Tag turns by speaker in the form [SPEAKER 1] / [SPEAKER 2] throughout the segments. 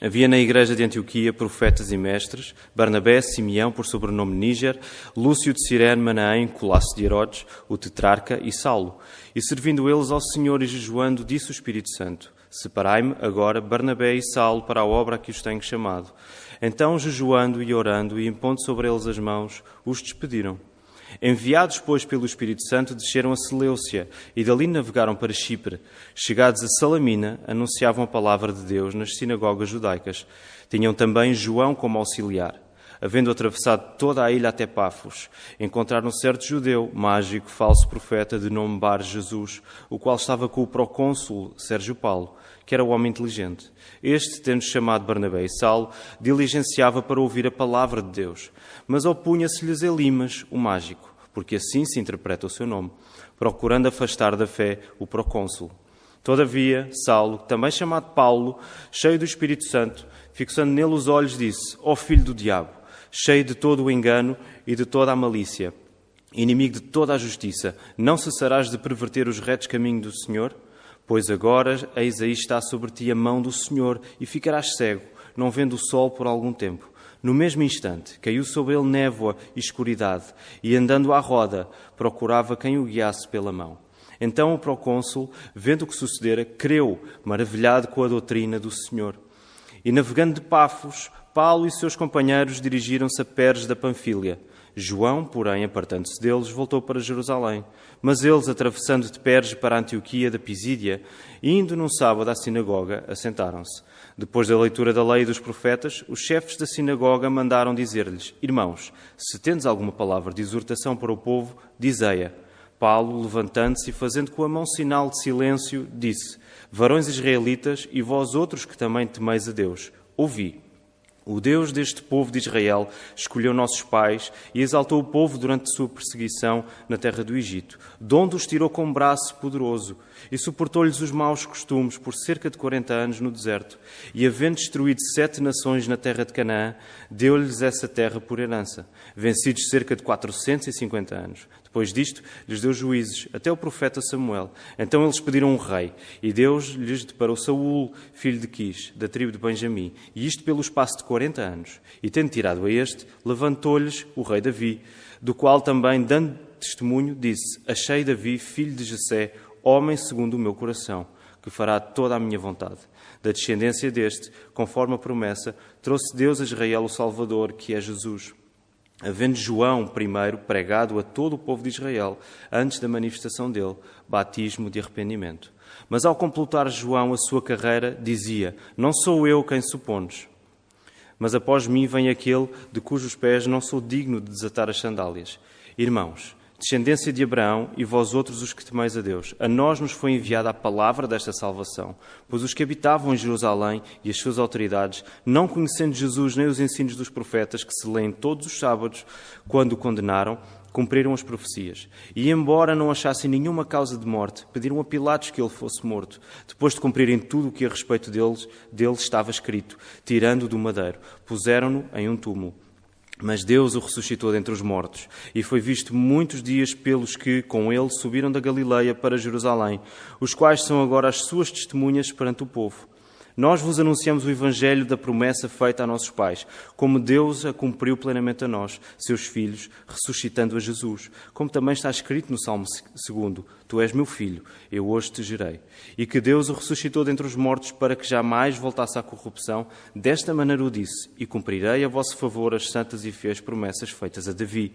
[SPEAKER 1] Havia na igreja de Antioquia profetas e mestres, Barnabé, Simeão, por sobrenome Níger, Lúcio de Cirene, Manaém, Colasso de Herodes, o tetrarca e Saulo. E servindo eles ao Senhor e jejuando, disse o Espírito Santo, Separai-me agora Barnabé e Saulo para a obra a que os tenho chamado. Então, jejuando e orando e impondo sobre eles as mãos, os despediram. Enviados, pois, pelo Espírito Santo, desceram a Seleucia e dali navegaram para Chipre. Chegados a Salamina, anunciavam a palavra de Deus nas sinagogas judaicas. Tinham também João como auxiliar. Havendo atravessado toda a ilha até Pafos, encontraram certo judeu, mágico, falso profeta, de nome Bar Jesus, o qual estava com o procônsul Sérgio Paulo, que era o homem inteligente. Este, tendo chamado Barnabé e Saulo, diligenciava para ouvir a palavra de Deus mas opunha-se-lhes Elimas, o mágico, porque assim se interpreta o seu nome, procurando afastar da fé o procônsul. Todavia, Saulo, também chamado Paulo, cheio do Espírito Santo, fixando nele os olhos, disse: Ó oh, filho do diabo, cheio de todo o engano e de toda a malícia, inimigo de toda a justiça, não cessarás de perverter os retos caminhos do Senhor? Pois agora, eis aí está sobre ti a mão do Senhor, e ficarás cego, não vendo o sol por algum tempo. No mesmo instante, caiu sobre ele névoa e escuridade, e andando à roda, procurava quem o guiasse pela mão. Então o procônsul, vendo o que sucedera, creu, maravilhado com a doutrina do Senhor. E navegando de Pafos, Paulo e seus companheiros dirigiram-se a Pérez da Panfilha. João, porém, apartando-se deles, voltou para Jerusalém. Mas eles, atravessando de Perge para Antioquia da Pisídia, indo num sábado à sinagoga, assentaram-se. Depois da leitura da lei e dos profetas, os chefes da sinagoga mandaram dizer-lhes: Irmãos, se tendes alguma palavra de exortação para o povo, dizei-a. Paulo, levantando-se e fazendo com a mão sinal de silêncio, disse: Varões israelitas e vós outros que também temeis a Deus, ouvi. O Deus deste povo de Israel escolheu nossos pais e exaltou o povo durante sua perseguição na terra do Egito, de onde os tirou com um braço poderoso e suportou-lhes os maus costumes por cerca de quarenta anos no deserto. E, havendo destruído sete nações na terra de Canaã, deu-lhes essa terra por herança, vencidos cerca de quatrocentos e cinquenta anos. Depois disto, lhes deu juízes, até o profeta Samuel. Então eles pediram um rei, e Deus lhes deparou Saul, filho de Quis, da tribo de Benjamim, e isto pelo espaço de quarenta anos. E tendo tirado a este, levantou-lhes o rei Davi, do qual também, dando testemunho, disse: Achei Davi, filho de Jessé, homem segundo o meu coração, que fará toda a minha vontade. Da descendência deste, conforme a promessa, trouxe Deus a Israel o Salvador, que é Jesus havendo João primeiro pregado a todo o povo de Israel, antes da manifestação dele, batismo de arrependimento. Mas ao completar João a sua carreira, dizia: Não sou eu quem supones, mas após mim vem aquele de cujos pés não sou digno de desatar as sandálias. Irmãos, descendência de Abraão, e vós outros os que temeis a Deus. A nós nos foi enviada a palavra desta salvação, pois os que habitavam em Jerusalém e as suas autoridades, não conhecendo Jesus nem os ensinos dos profetas que se leem todos os sábados, quando o condenaram, cumpriram as profecias. E, embora não achassem nenhuma causa de morte, pediram a Pilatos que ele fosse morto, depois de cumprirem tudo o que a respeito deles, dele estava escrito, tirando-o do madeiro. Puseram-no em um túmulo. Mas Deus o ressuscitou dentre os mortos e foi visto muitos dias pelos que, com ele, subiram da Galileia para Jerusalém, os quais são agora as suas testemunhas perante o povo. Nós vos anunciamos o Evangelho da promessa feita a nossos pais, como Deus a cumpriu plenamente a nós, seus filhos, ressuscitando a Jesus, como também está escrito no Salmo 2: Tu és meu filho, eu hoje te gerei. E que Deus o ressuscitou dentre os mortos para que jamais voltasse à corrupção, desta maneira o disse: E cumprirei a vosso favor as santas e fiéis promessas feitas a Davi.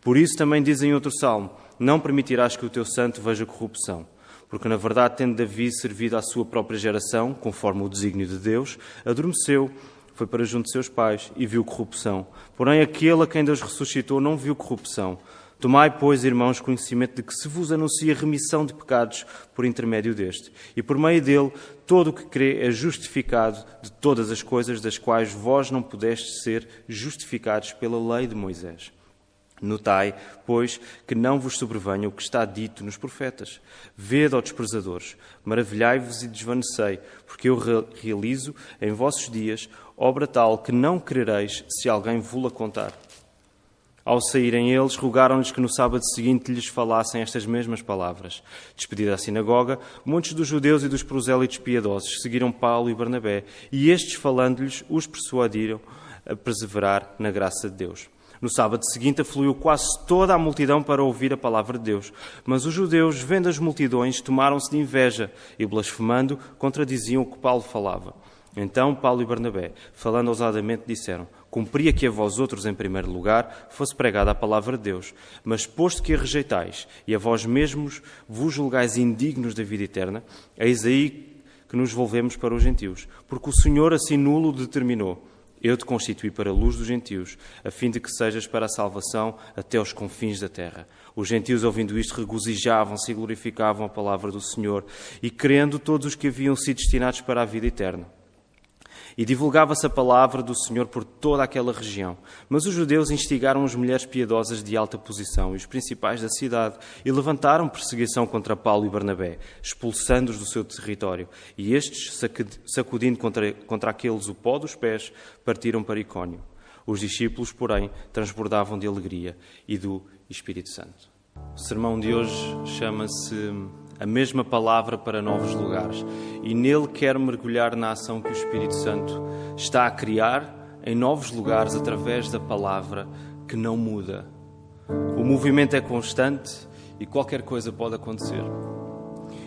[SPEAKER 1] Por isso também diz em outro salmo: Não permitirás que o teu santo veja corrupção. Porque, na verdade, tendo Davi servido à sua própria geração, conforme o desígnio de Deus, adormeceu, foi para junto de seus pais e viu corrupção. Porém, aquele a quem Deus ressuscitou não viu corrupção. Tomai, pois, irmãos, conhecimento de que se vos anuncia remissão de pecados por intermédio deste, e por meio dele todo o que crê é justificado de todas as coisas das quais vós não pudestes ser justificados pela lei de Moisés. Notai, pois, que não vos sobrevenha o que está dito nos profetas. Vede, ó desprezadores, maravilhai-vos e desvanecei, porque eu realizo em vossos dias obra tal que não crereis se alguém vos-la contar. Ao saírem eles, rogaram-lhes que no sábado seguinte lhes falassem estas mesmas palavras. Despedida a sinagoga, muitos dos judeus e dos prosélitos piedosos seguiram Paulo e Barnabé, e estes, falando-lhes, os persuadiram a perseverar na graça de Deus. No sábado seguinte afluiu quase toda a multidão para ouvir a palavra de Deus. Mas os judeus, vendo as multidões, tomaram-se de inveja e, blasfemando, contradiziam o que Paulo falava. Então Paulo e Barnabé, falando ousadamente, disseram: Cumpria que a vós outros, em primeiro lugar, fosse pregada a palavra de Deus. Mas posto que a rejeitais e a vós mesmos vos julgais indignos da vida eterna, eis aí que nos volvemos para os gentios. Porque o Senhor assim nulo determinou. Eu te constituí para a luz dos gentios, a fim de que sejas para a salvação até os confins da terra. Os gentios, ouvindo isto, regozijavam-se e glorificavam a palavra do Senhor, e crendo todos os que haviam sido destinados para a vida eterna. E divulgava-se a palavra do Senhor por toda aquela região. Mas os judeus instigaram as mulheres piedosas de alta posição e os principais da cidade e levantaram perseguição contra Paulo e Barnabé, expulsando-os do seu território. E estes, sacudindo contra, contra aqueles o pó dos pés, partiram para Icónio. Os discípulos, porém, transbordavam de alegria e do Espírito Santo. O sermão de hoje chama-se a mesma palavra para novos lugares. E nele quero mergulhar na ação que o Espírito Santo está a criar em novos lugares através da palavra que não muda. O movimento é constante e qualquer coisa pode acontecer.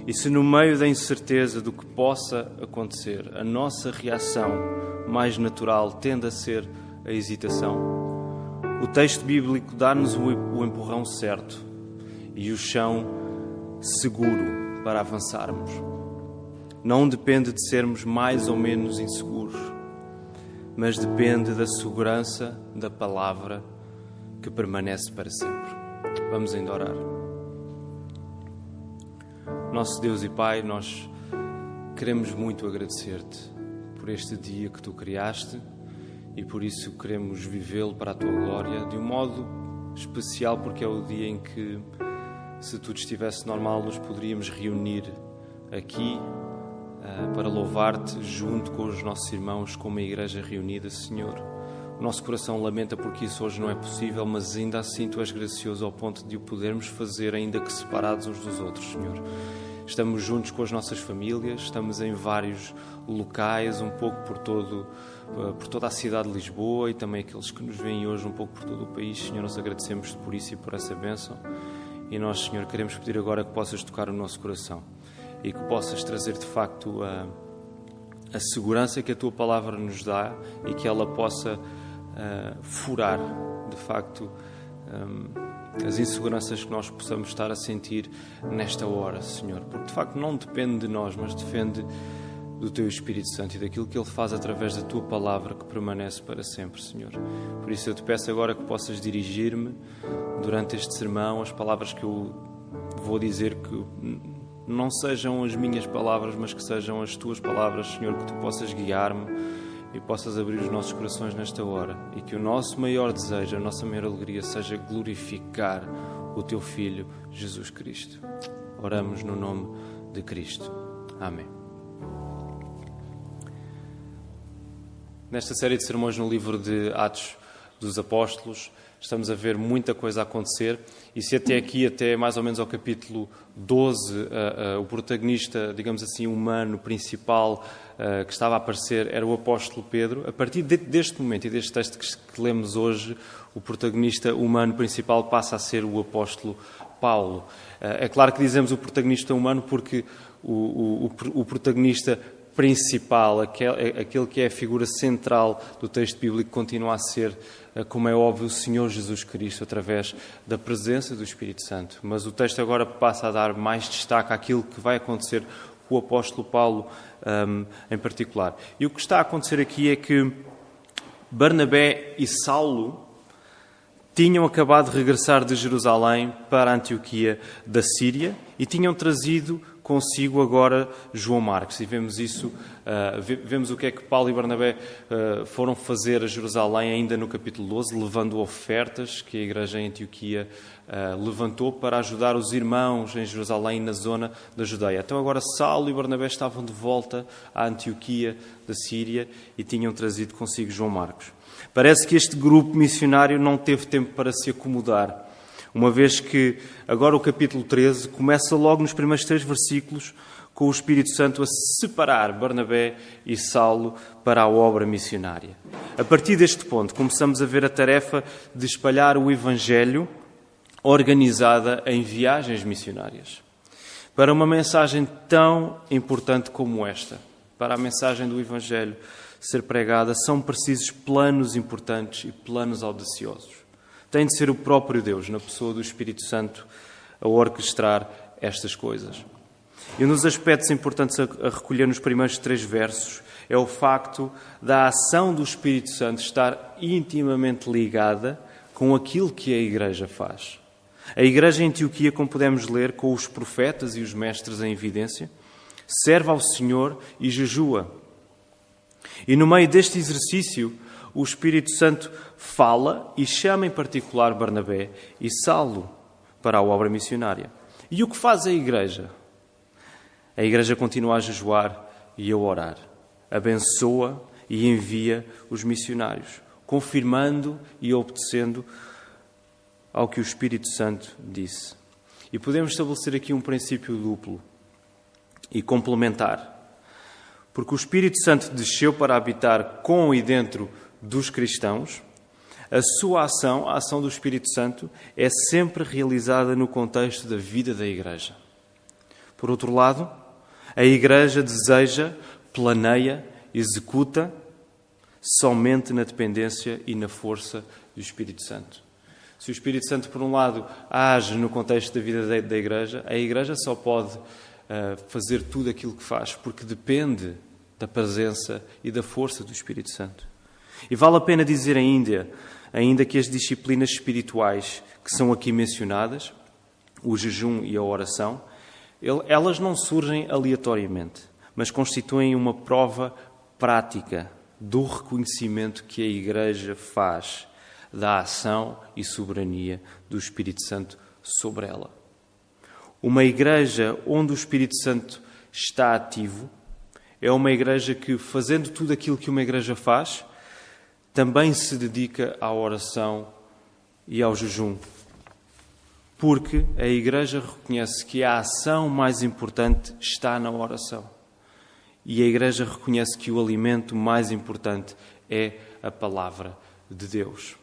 [SPEAKER 1] E se no meio da incerteza do que possa acontecer, a nossa reação mais natural tende a ser a hesitação, o texto bíblico dá-nos o empurrão certo e o chão seguro para avançarmos. Não depende de sermos mais ou menos inseguros, mas depende da segurança da palavra que permanece para sempre. Vamos ainda orar. Nosso Deus e Pai, nós queremos muito agradecer-te por este dia que tu criaste e por isso queremos vivê-lo para a tua glória de um modo especial, porque é o dia em que se tudo estivesse normal, nos poderíamos reunir aqui uh, para louvar-te junto com os nossos irmãos, como uma igreja reunida, Senhor. O nosso coração lamenta porque isso hoje não é possível, mas ainda assim tu és gracioso ao ponto de o podermos fazer, ainda que separados uns dos outros, Senhor. Estamos juntos com as nossas famílias, estamos em vários locais, um pouco por todo ah, por toda a cidade de Lisboa e também aqueles que nos veem hoje um pouco por todo o país. Senhor, nós agradecemos por isso e por essa bênção. E nós, Senhor, queremos pedir agora que possas tocar o nosso coração e que possas trazer de facto a, a segurança que a tua palavra nos dá e que ela possa uh, furar de facto um, as inseguranças que nós possamos estar a sentir nesta hora, Senhor, porque de facto não depende de nós, mas depende do Teu Espírito Santo e daquilo que Ele faz através da Tua palavra que permanece para sempre, Senhor. Por isso eu te peço agora que possas dirigir-me durante este sermão, as palavras que eu vou dizer que não sejam as minhas palavras, mas que sejam as Tuas palavras, Senhor, que Tu possas guiar-me e possas abrir os nossos corações nesta hora e que o nosso maior desejo, a nossa maior alegria seja glorificar o Teu Filho, Jesus Cristo. Oramos no nome de Cristo. Amém. Nesta série de sermões no livro de Atos dos Apóstolos, estamos a ver muita coisa acontecer. E se até aqui, até mais ou menos ao capítulo 12, uh, uh, o protagonista, digamos assim, humano principal uh, que estava a aparecer era o apóstolo Pedro, a partir de, deste momento e deste texto que, que, lemos hoje, o protagonista humano principal passa a ser o apóstolo Paulo. é claro que dizemos o protagonista humano porque o, o, o, o protagonista principal, aquele que é a figura central do texto bíblico, continua a ser, eh, como é óbvio, o Senhor Jesus Cristo, através da presença do Espírito Santo. Mas o texto agora passa a dar mais destaque àquilo que vai acontecer com o apóstolo Paulo um, em particular. E o que está a acontecer aqui é que Barnabé e Saulo tinham acabado de regressar de Jerusalém para a Antioquia da Síria e tinham trazido consigo agora João Marcos. E vemos isso, uh, vemos o que é que Paulo e Barnabé uh, foram fazer a Jerusalém ainda no capítulo 12, levando ofertas que a igreja em Antioquia uh, levantou para ajudar os irmãos em Jerusalém, na zona da Judeia. Então agora Saulo e Barnabé estavam de volta à Antioquia da Síria e tinham trazido consigo João Marcos. Parece que este grupo missionário não teve tempo para se acomodar uma vez que agora o capítulo 13 começa logo nos primeiros três versículos com o Espírito Santo a separar Barnabé e Saulo para a obra missionária. A partir deste ponto, começamos a ver a tarefa de espalhar o Evangelho organizada em viagens missionárias. Para uma mensagem tão importante como esta, para a mensagem do Evangelho ser pregada, são precisos planos importantes e planos audaciosos tem de ser o próprio Deus, na pessoa do Espírito Santo, a orquestrar estas coisas. E um dos aspectos importantes a recolher nos primeiros três versos é o facto da ação do Espírito Santo estar intimamente ligada com aquilo que a Igreja faz. A Igreja em Antioquia, como podemos ler, com os profetas e os mestres em evidência, serve ao Senhor e jejua. E no meio deste exercício, o Espírito Santo fala e chama em particular Barnabé e Saulo para a obra missionária. E o que faz a igreja? A igreja continua a jejuar e a orar, abençoa e envia os missionários, confirmando e obedecendo ao que o Espírito Santo disse. E podemos estabelecer aqui um princípio duplo e complementar. Porque o Espírito Santo desceu para habitar com e dentro dos cristãos, a sua ação, a ação do Espírito Santo, é sempre realizada no contexto da vida da Igreja. Por outro lado, a Igreja deseja, planeia, executa somente na dependência e na força do Espírito Santo. Se o Espírito Santo, por um lado, age no contexto da vida da Igreja, a Igreja só pode uh, fazer tudo aquilo que faz, porque depende da presença e da força do Espírito Santo. E vale a pena dizer ainda, ainda que as disciplinas espirituais que são aqui mencionadas, o jejum e a oração, elas não surgem aleatoriamente, mas constituem uma prova prática do reconhecimento que a Igreja faz da ação e soberania do Espírito Santo sobre ela. Uma igreja onde o Espírito Santo está ativo é uma igreja que, fazendo tudo aquilo que uma igreja faz, também se dedica à oração e ao jejum. Porque a Igreja reconhece que a ação mais importante está na oração. E a Igreja reconhece que o alimento mais importante é a palavra de Deus.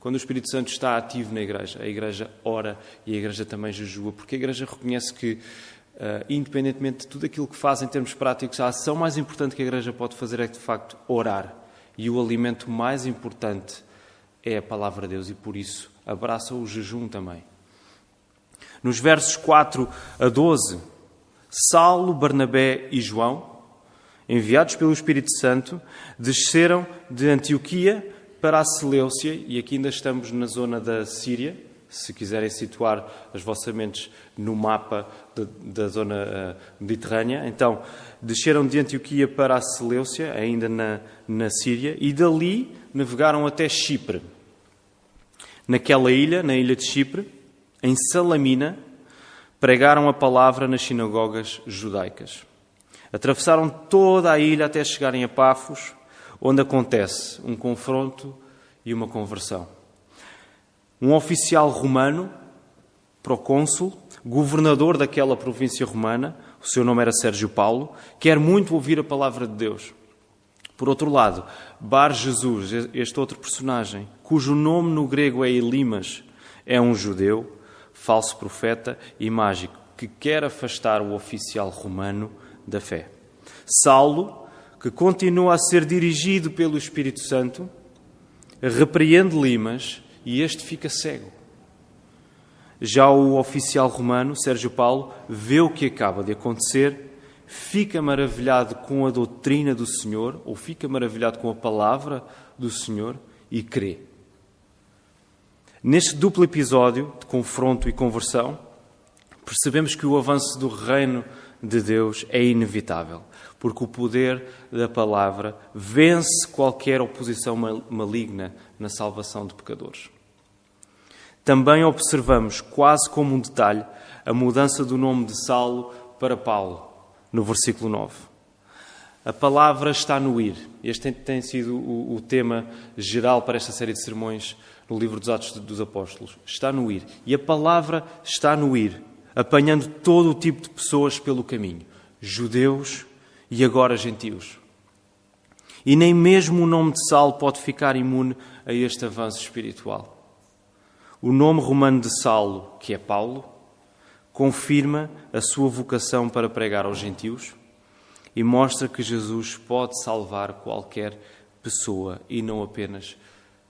[SPEAKER 1] Quando o Espírito Santo está ativo na Igreja, a Igreja ora e a Igreja também jejua, porque a Igreja reconhece que, uh, independentemente de tudo aquilo que faz em termos práticos, a ação mais importante que a Igreja pode fazer é, de facto, orar e o alimento mais importante é a palavra de Deus e por isso abraça o jejum também. Nos versos 4 a 12, Saulo, Barnabé e João, enviados pelo Espírito Santo, desceram de Antioquia para a Seleucia, e aqui ainda estamos na zona da Síria, se quiserem situar as vossas mentes no mapa da zona uh, mediterrânea. Então, desceram de Antioquia para a Seleucia, ainda na, na Síria, e dali navegaram até Chipre. Naquela ilha, na ilha de Chipre, em Salamina, pregaram a palavra nas sinagogas judaicas. Atravessaram toda a ilha até chegarem a Pafos, onde acontece um confronto e uma conversão. Um oficial romano, procônsul, governador daquela província romana, o seu nome era Sérgio Paulo, quer muito ouvir a palavra de Deus. Por outro lado, Bar Jesus, este outro personagem, cujo nome no grego é Elimas, é um judeu, falso profeta e mágico, que quer afastar o oficial romano da fé. Saulo, que continua a ser dirigido pelo Espírito Santo, repreende Limas e este fica cego. Já o oficial romano, Sérgio Paulo, vê o que acaba de acontecer, fica maravilhado com a doutrina do Senhor, ou fica maravilhado com a palavra do Senhor e crê. Neste duplo episódio de confronto e conversão, percebemos que o avanço do reino de Deus é inevitável, porque o poder da palavra vence qualquer oposição maligna na salvação de pecadores. Também observamos, quase como um detalhe, a mudança do nome de Saulo para Paulo, no versículo 9. A palavra está no ir. Este tem sido o, tema geral para esta série de sermões no livro dos Atos dos Apóstolos. Está no ir. E a palavra está no ir, apanhando todo o tipo de pessoas pelo caminho: judeus e agora gentios. E nem mesmo o nome de Saulo pode ficar imune a este avanço espiritual. O nome romano de Saulo, que é Paulo, confirma a sua vocação para pregar aos gentios e mostra que Jesus pode salvar qualquer pessoa e não apenas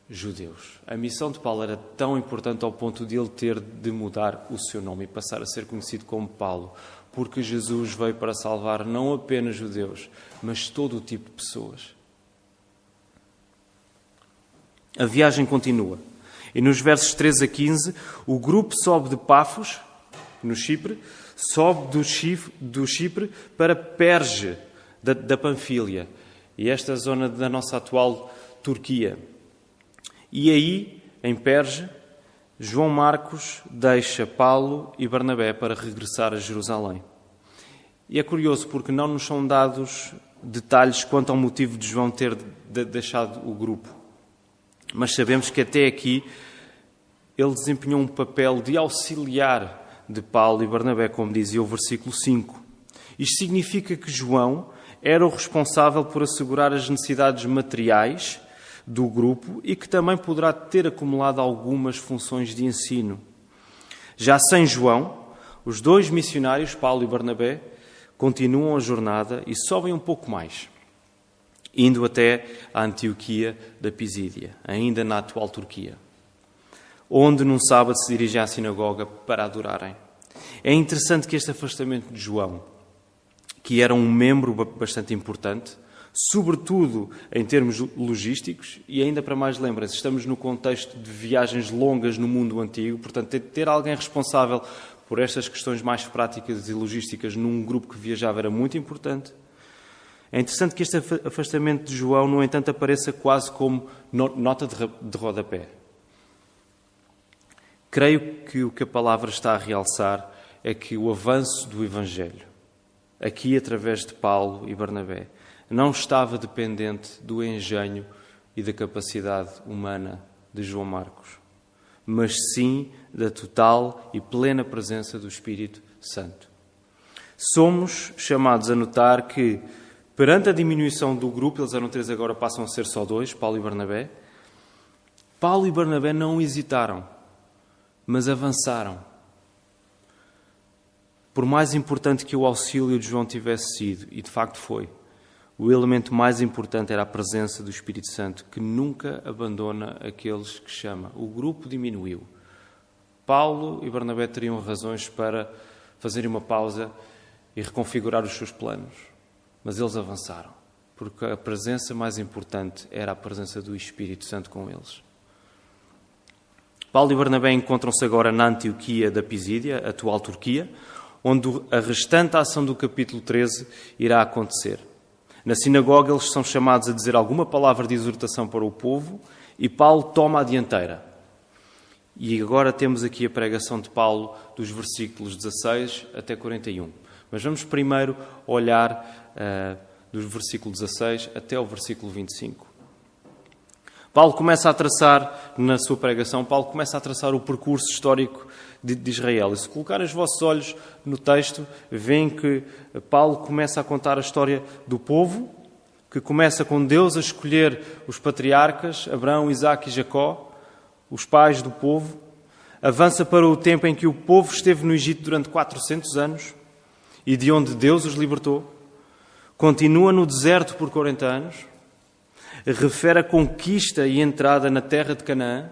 [SPEAKER 1] judeus. A missão de Paulo era tão importante ao ponto de ele ter de mudar o seu nome e passar a ser conhecido como Paulo, porque Jesus veio para salvar não apenas judeus, mas todo o tipo de pessoas. A viagem continua. E nos versos 13 a 15, o grupo sobe de Pafos, no Chipre, sobe do Chipre, do Chipre para Perge, da, da e esta zona da nossa atual Turquia. E aí, em Perge, João Marcos deixa Paulo e Barnabé para regressar a Jerusalém. E é curioso porque não nos são dados detalhes quanto ao motivo de João ter deixado o grupo. Mas sabemos que até aqui ele desempenhou um papel de auxiliar de Paulo e Barnabé, como dizia o versículo 5. Isto significa que João era o responsável por assegurar as necessidades materiais do grupo e que também poderá ter acumulado algumas funções de ensino. Já sem João, os dois missionários, Paulo e Barnabé, continuam a jornada e sobem um pouco mais, indo até a Antioquia da Pisídia, ainda na atual Turquia onde num sábado se dirigem à sinagoga para adorarem. É interessante que este afastamento de João, que era um membro bastante importante, sobretudo em termos logísticos, e ainda para mais lembrem-se, estamos no contexto de viagens longas no mundo antigo, portanto, ter alguém responsável por estas questões mais práticas e logísticas num grupo que viajava era muito importante. É interessante que este afastamento de João, no entanto, apareça quase como nota de rodapé. Creio que o que a palavra está a realçar é que o avanço do Evangelho, aqui através de Paulo e Barnabé, não estava dependente do engenho e da capacidade humana de João Marcos, mas sim da total e plena presença do Espírito Santo. Somos chamados a notar que, perante a diminuição do grupo, eles eram três, agora passam a ser só dois, Paulo e Barnabé, Paulo e Barnabé não hesitaram mas avançaram. Por mais importante que o auxílio de João tivesse sido, e de facto foi, o elemento mais importante era a presença do Espírito Santo, que nunca abandona aqueles que chama. O grupo diminuiu. Paulo e Barnabé teriam razões para fazerem uma pausa e reconfigurar os seus planos, mas eles avançaram, porque a presença mais importante era a presença do Espírito Santo com eles. Paulo e Barnabé encontram-se agora na Antioquia da Pisídia, atual Turquia, onde a restante ação do capítulo 13 irá acontecer. Na sinagoga, eles são chamados a dizer alguma palavra de exortação para o povo e Paulo toma a dianteira. E agora temos aqui a pregação de Paulo dos versículos 16 até 41. Mas vamos primeiro olhar dos versículos 16 até o versículo 25. Paulo começa a traçar, na sua pregação, Paulo começa a traçar o percurso histórico de, de Israel. E se colocarem os vossos olhos no texto, veem que Paulo começa a contar a história do povo, que começa com Deus a escolher os patriarcas, Abraão, Isaac e Jacó, os pais do povo, avança para o tempo em que o povo esteve no Egito durante 400 anos e de onde Deus os libertou, continua no deserto por 40 anos, refere a conquista e entrada na terra de Canaã,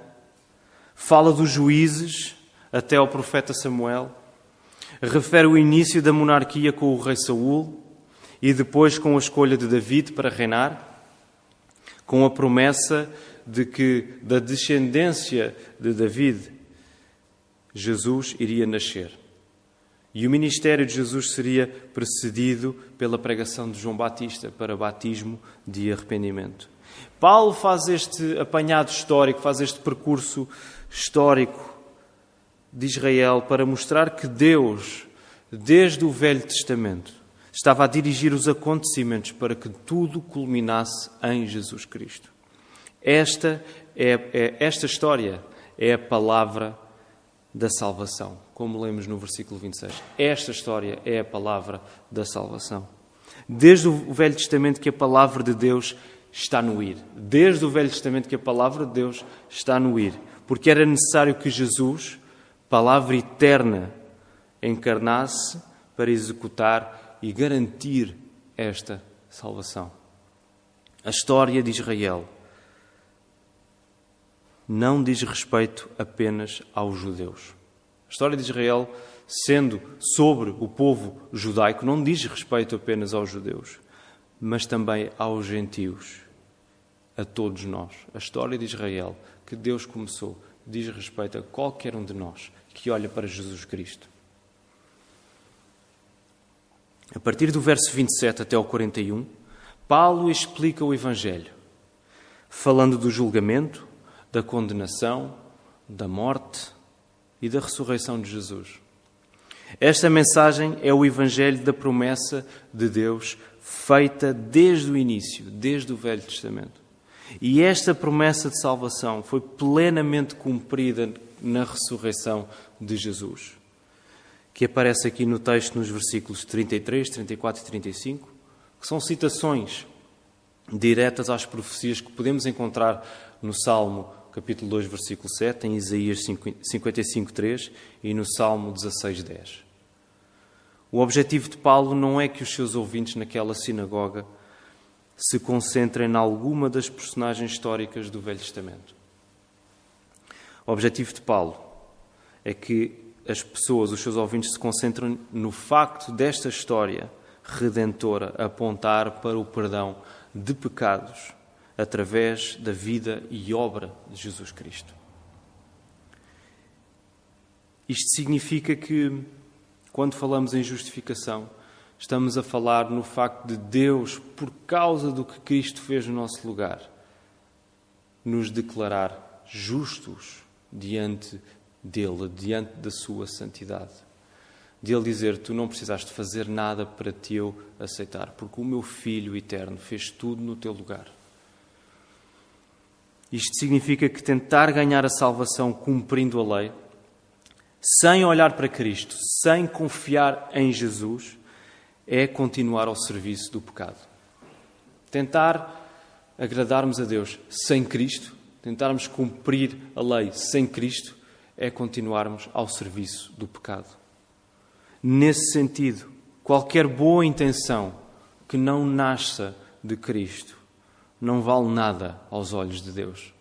[SPEAKER 1] fala dos juízes até ao profeta Samuel, refere o início da monarquia com o rei Saul e depois com a escolha de David para reinar, com a promessa de que da descendência de David Jesus iria nascer. E o ministério de Jesus seria precedido pela pregação de João Batista para batismo de arrependimento. Paulo faz este apanhado histórico, faz este percurso histórico de Israel para mostrar que Deus, desde o Velho Testamento, estava a dirigir os acontecimentos para que tudo culminasse em Jesus Cristo. Esta, é, é, esta história é a palavra da salvação, como lemos no versículo 26. Esta história é a palavra da salvação. Desde o Velho Testamento que a palavra de Deus está no ir. Desde o Velho Testamento que a palavra de Deus está no ir. Porque era necessário que Jesus, palavra eterna, encarnasse para executar e garantir esta salvação. A história de Israel não diz respeito apenas aos judeus. A história de Israel, sendo sobre o povo judaico, não diz respeito apenas aos judeus, mas também aos gentios, a todos nós. A história de Israel, que Deus começou, diz respeito a qualquer um de nós que olha para Jesus Cristo. A partir do verso 27 até ao 41, Paulo explica o Evangelho, falando do julgamento, da condenação, da morte e da ressurreição de Jesus. Esta mensagem é o Evangelho da promessa de Deus feita desde o início, desde o Velho Testamento. E esta promessa de salvação foi plenamente cumprida na ressurreição de Jesus, que aparece aqui no texto nos versículos 33, 34 e 35, que são citações diretas às profecias que podemos encontrar no Salmo capítulo 2, versículo 7, em Isaías 55, 3 e no Salmo 16, 10. O objetivo de Paulo não é que os seus ouvintes naquela sinagoga se concentrem em alguma das personagens históricas do Velho Testamento. O objetivo de Paulo é que as pessoas, os seus ouvintes, se concentrem no facto desta história redentora apontar para o perdão de pecados através da vida e obra de Jesus Cristo. Isto significa que, quando falamos em justificação, estamos a falar no facto de Deus, por causa do que Cristo fez no nosso lugar, nos declarar justos diante dele, diante da sua santidade. De ele dizer: Tu não precisaste fazer nada para te eu aceitar, porque o meu Filho eterno fez tudo no teu lugar. Isto significa que tentar ganhar a salvação cumprindo a lei, sem olhar para Cristo, sem confiar em Jesus, é continuar ao serviço do pecado. Tentar agradarmos a Deus sem Cristo, tentarmos cumprir a lei sem Cristo, é continuarmos ao serviço do pecado. Nesse sentido, qualquer boa intenção que não nasça de Cristo não vale nada aos olhos de Deus.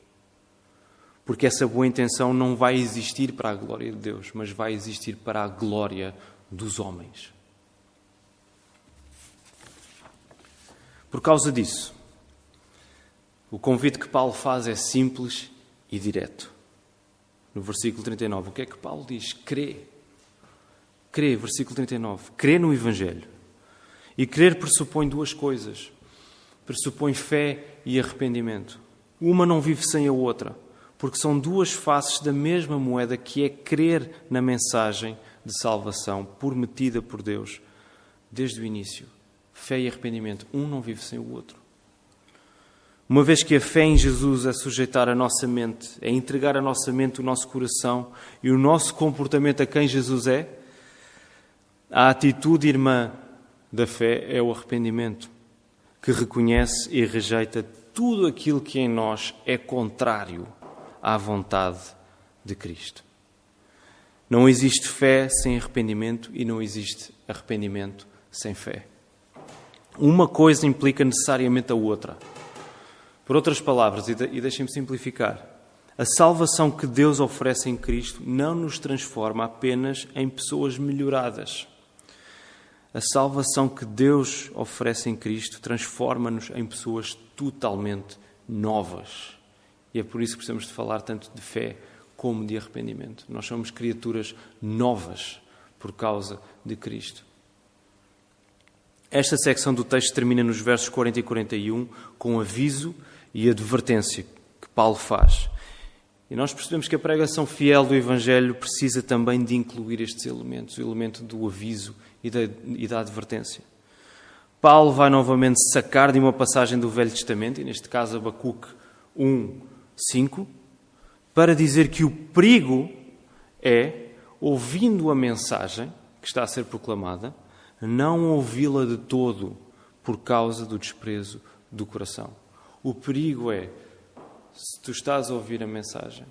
[SPEAKER 1] Porque essa boa intenção não vai existir para a glória de Deus, mas vai existir para a glória dos homens. Por causa disso, o convite que Paulo faz é simples e direto. No versículo 39, o que é que Paulo diz? Crê. Crê, versículo 39. Crê no Evangelho. E crer pressupõe duas coisas pressupõe fé e arrependimento. Uma não vive sem a outra, porque são duas faces da mesma moeda que é crer na mensagem de salvação prometida por Deus desde o início. Fé e arrependimento, um não vive sem o outro. Uma vez que a fé em Jesus é sujeitar a nossa mente, é entregar a nossa mente, o nosso coração e o nosso comportamento a quem Jesus é, a atitude irmã da fé é o arrependimento que reconhece e rejeita tudo aquilo que em nós é contrário à vontade de Cristo. Não existe fé sem arrependimento e não existe arrependimento sem fé. Uma coisa implica necessariamente a outra. Por outras palavras, e deixem-me simplificar, a salvação que Deus oferece em Cristo não nos transforma apenas em pessoas melhoradas. A salvação que Deus oferece em Cristo transforma-nos em pessoas totalmente novas. E é por isso que precisamos de falar tanto de fé como de arrependimento. Nós somos criaturas novas por causa de Cristo. Esta secção do texto termina nos versos 40 e 41 com aviso e advertência que Paulo faz. E nós percebemos que a pregação fiel do Evangelho precisa também de incluir estes elementos, o elemento do aviso e da, e da advertência. Paulo vai novamente sacar de uma passagem do Velho Testamento, e neste caso Abacuque 1, 5, para dizer que o perigo é, ouvindo a mensagem que está a ser proclamada, não ouvi-la de todo por causa do desprezo do coração. O perigo é, se tu estás a ouvir a mensagem,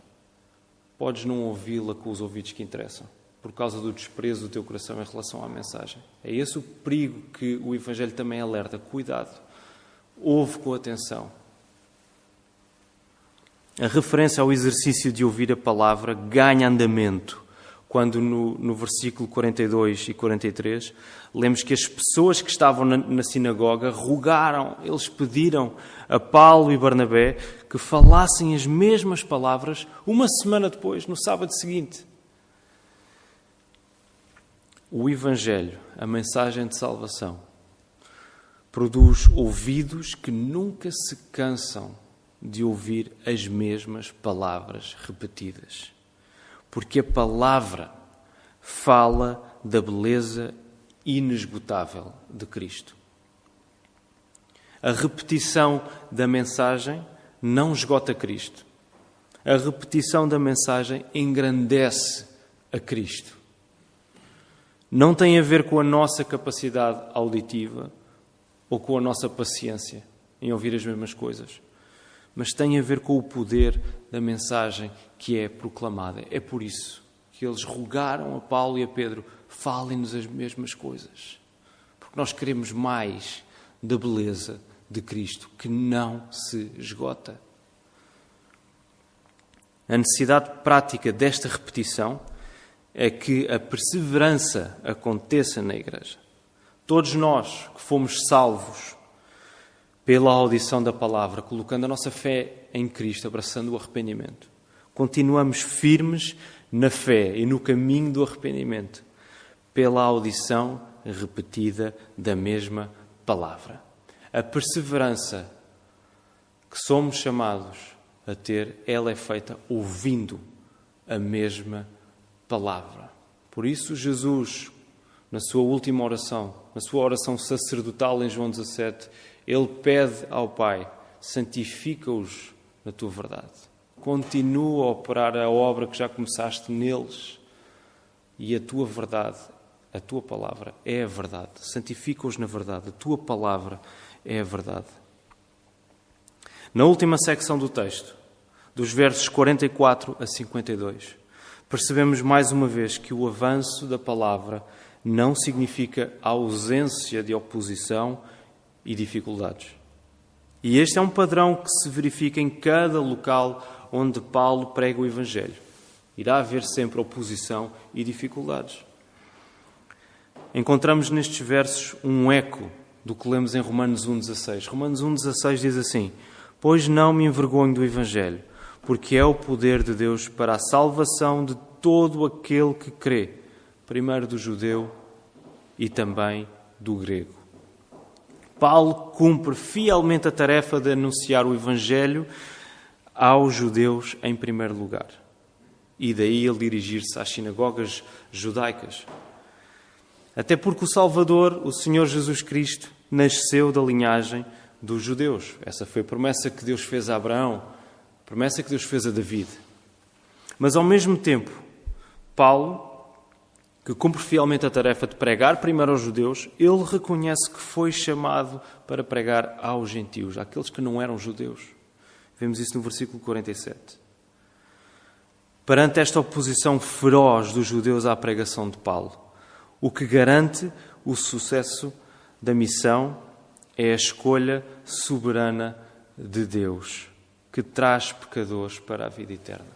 [SPEAKER 1] podes não ouvi-la com os ouvidos que interessam, por causa do desprezo do teu coração em relação à mensagem. É esse o perigo que o Evangelho também alerta. Cuidado, ouve com atenção. A referência ao exercício de ouvir a palavra ganha andamento quando no, no versículo 42 e 43 lemos que as pessoas que estavam na, na, sinagoga rogaram, eles pediram a Paulo e Barnabé que falassem as mesmas palavras uma semana depois, no sábado seguinte. O Evangelho, a mensagem de salvação, produz ouvidos que nunca se cansam de ouvir as mesmas palavras repetidas porque a palavra fala da beleza inesgotável de Cristo. A repetição da mensagem não esgota Cristo. A repetição da mensagem engrandece a Cristo. Não tem a ver com a nossa capacidade auditiva ou com a nossa paciência em ouvir as mesmas coisas mas tem a ver com o poder da mensagem que é proclamada. É por isso que eles rogaram a Paulo e a Pedro: falem-nos as mesmas coisas, porque nós queremos mais da beleza de Cristo, que não se esgota. A necessidade prática desta repetição é que a perseverança aconteça na igreja. Todos nós que fomos salvos pela audição da palavra, colocando a nossa fé em Cristo, abraçando o arrependimento. Continuamos firmes na fé e no caminho do arrependimento, pela audição repetida da mesma palavra. A perseverança que somos chamados a ter, ela é feita ouvindo a mesma palavra. Por isso, Jesus, na sua última oração, na sua oração sacerdotal em João 17, ele pede ao Pai: santifica-os na tua verdade. Continua a operar a obra que já começaste neles. E a tua verdade, a tua palavra é a verdade. Santifica-os na verdade. A tua palavra é a verdade. Na última secção do texto, dos versos 44 a 52, percebemos mais uma vez que o avanço da palavra não significa ausência de oposição e dificuldades. E este é um padrão que se verifica em cada local onde Paulo prega o Evangelho. Irá haver sempre oposição e dificuldades. Encontramos nestes versos um eco do que lemos em Romanos 1,16. Romanos 1,16 diz assim: Pois não me envergonho do Evangelho, porque é o poder de Deus para a salvação de todo aquele que crê, primeiro do judeu e também do grego. Paulo cumpre fielmente a tarefa de anunciar o Evangelho aos judeus em primeiro lugar. E daí ele dirigir-se às sinagogas judaicas. Até porque o Salvador, o Senhor Jesus Cristo, nasceu da linhagem dos judeus. Essa foi a promessa que Deus fez a Abraão, promessa que Deus fez a David. Mas ao mesmo tempo, Paulo que cumpre fielmente a tarefa de pregar primeiro aos judeus, ele reconhece que foi chamado para pregar aos gentios, àqueles que não eram judeus. Vemos isso no versículo 47. Perante esta oposição feroz dos judeus à pregação de Paulo, o que garante o sucesso da missão é a escolha soberana de Deus, que traz pecadores para a vida eterna.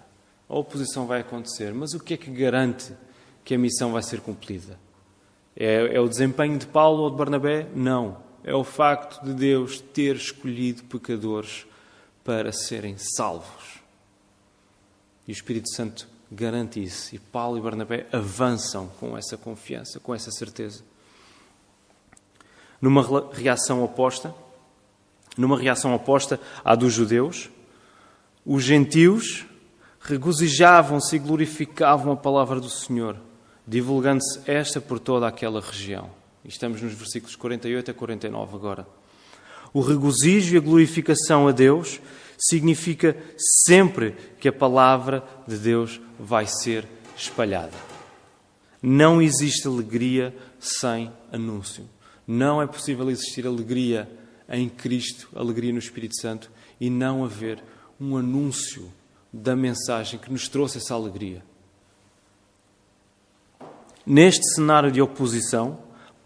[SPEAKER 1] A oposição vai acontecer, mas o que é que garante que a missão vai ser cumprida. É, é o desempenho de Paulo ou de Barnabé? Não. É o facto de Deus ter escolhido pecadores para serem salvos. E o Espírito Santo garante isso. E Paulo e Barnabé avançam com essa confiança, com essa certeza. Numa reação oposta, numa reação oposta à dos judeus, os gentios regozijavam-se e glorificavam a palavra do Senhor, divulgando-se esta por toda aquela região. Estamos nos versículos 48 a 49 agora. O regozijo e a glorificação a Deus significa sempre que a palavra de Deus vai ser espalhada. Não existe alegria sem anúncio. Não é possível existir alegria em Cristo, alegria no Espírito Santo, e não haver um anúncio da mensagem que nos trouxe essa alegria. Neste cenário de oposição,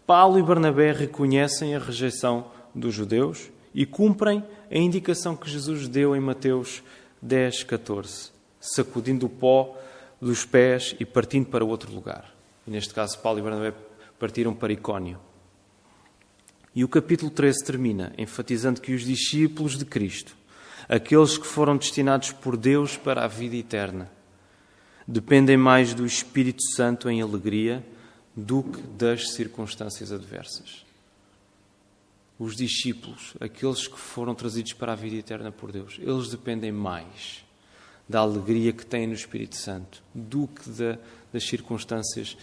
[SPEAKER 1] Paulo e Barnabé reconhecem a rejeição dos judeus e cumprem a indicação que Jesus deu em Mateus 10, 14, sacudindo o pó dos pés e partindo para outro lugar. E neste caso, Paulo e Barnabé partiram para Icónio. E o capítulo 13 termina enfatizando que os discípulos de Cristo, aqueles que foram destinados por Deus para a vida eterna, dependem mais do Espírito Santo em alegria do que das circunstâncias adversas os discípulos, aqueles que foram trazidos para a vida eterna por Deus, eles dependem mais da alegria que têm no Espírito Santo do que da, das circunstâncias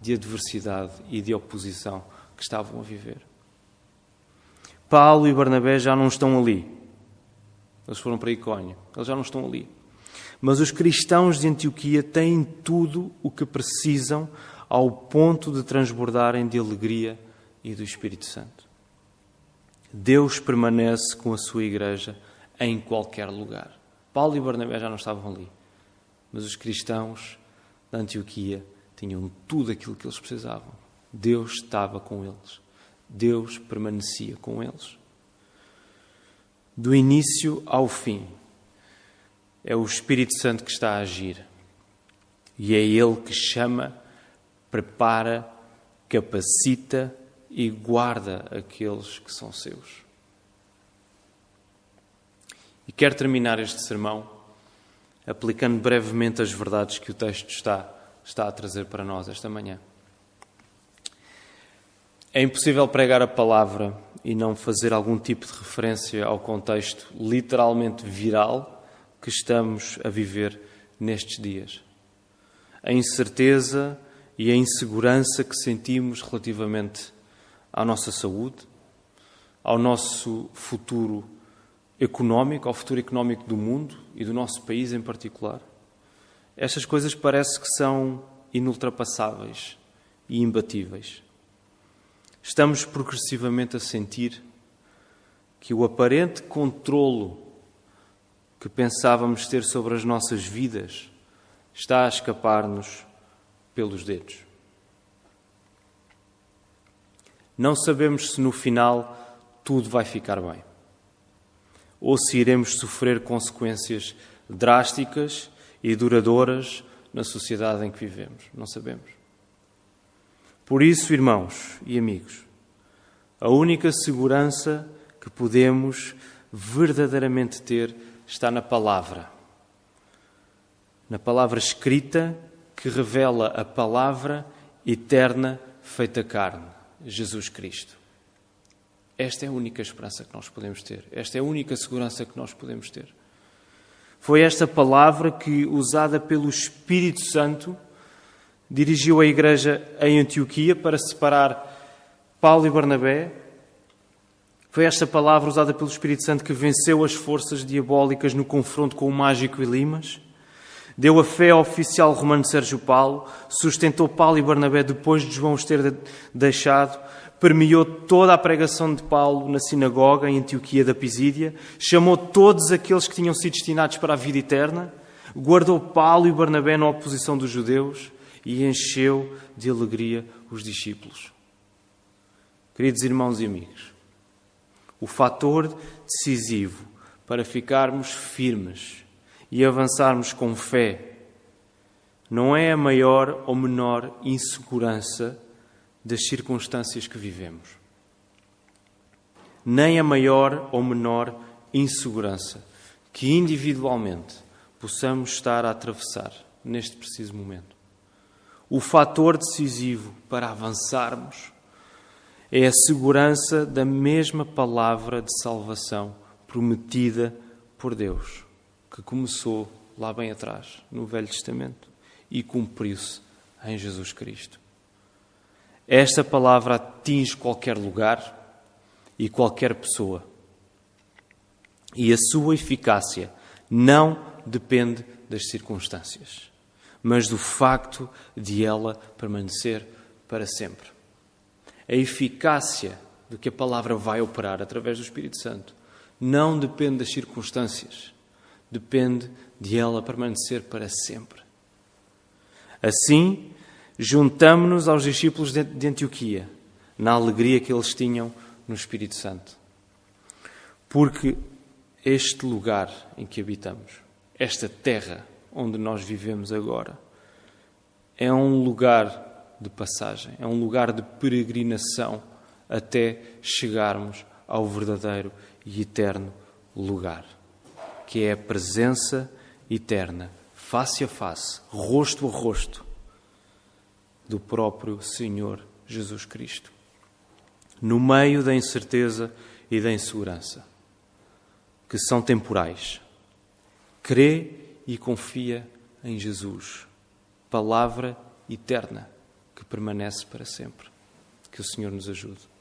[SPEAKER 1] de adversidade e de oposição que estavam a viver. Paulo e Barnabé já não estão ali. Eles foram para Icónio. Eles já não estão ali. Mas os cristãos de Antioquia têm tudo o que precisam ao ponto de transbordarem de alegria e do Espírito Santo. Deus permanece com a sua igreja em qualquer lugar. Paulo e Barnabé já não estavam ali, mas os cristãos da Antioquia tinham tudo aquilo que eles precisavam. Deus estava com eles. Deus permanecia com eles. Do início ao fim, é o Espírito Santo que está a agir. E é Ele que chama, prepara, capacita e guarda aqueles que são seus. E quero terminar este sermão aplicando brevemente as verdades que o texto está, está a trazer para nós esta manhã. É impossível pregar a palavra e não fazer algum tipo de referência ao contexto literalmente viral que estamos a viver nestes dias. A incerteza e a insegurança que sentimos relativamente à nossa saúde, ao nosso futuro económico, ao futuro económico do mundo e do nosso país em particular. Estas coisas parece que são inultrapassáveis e imbatíveis. Estamos progressivamente a sentir que o aparente controlo que pensávamos ter sobre as nossas vidas está a escapar-nos pelos dedos. Não sabemos se no final tudo vai ficar bem ou se iremos sofrer consequências drásticas e duradouras na sociedade em que vivemos. Não sabemos. Por isso, irmãos e amigos, a única segurança que podemos verdadeiramente ter está na palavra. Na palavra escrita que revela a palavra eterna feita carne. Jesus Cristo. Esta é a única esperança que nós podemos ter. Esta é a única segurança que nós podemos ter. Foi esta palavra que, usada pelo Espírito Santo, dirigiu a igreja em Antioquia para separar Paulo e Barnabé. Foi esta palavra usada pelo Espírito Santo que venceu as forças diabólicas no confronto com o mágico Elimas Deu a fé ao oficial romano Sérgio Paulo, sustentou Paulo e Barnabé depois de João os ter deixado, permeou toda a pregação de Paulo na sinagoga em Antioquia da Pisídia, chamou todos aqueles que tinham sido destinados para a vida eterna, guardou Paulo e Barnabé na oposição dos judeus e encheu de alegria os discípulos. Queridos irmãos e amigos, o fator decisivo para ficarmos firmes e avançarmos com fé, não é a maior ou menor insegurança das circunstâncias que vivemos, nem a maior ou menor insegurança que individualmente possamos estar a atravessar neste preciso momento. O fator decisivo para avançarmos é a segurança da mesma palavra de salvação prometida por Deus, que começou lá bem atrás, no Velho Testamento, e cumpriu-se em Jesus Cristo. Esta palavra atinge qualquer lugar e qualquer pessoa. E a sua eficácia não depende das circunstâncias, mas do facto de ela permanecer para sempre. A eficácia do que a palavra vai operar através do Espírito Santo não depende das circunstâncias, depende de ela permanecer para sempre. Assim, juntamo-nos aos discípulos de Antioquia, na alegria que eles tinham no Espírito Santo. Porque este lugar em que habitamos, esta terra onde nós vivemos agora, é um lugar de passagem, é um lugar de peregrinação até chegarmos ao verdadeiro e eterno lugar, que é a presença eterna, face a face, rosto a rosto, do próprio Senhor Jesus Cristo. No meio da incerteza e da insegurança, que são temporais, crê e confia em Jesus, palavra eterna que permanece para sempre. Que o Senhor nos ajude.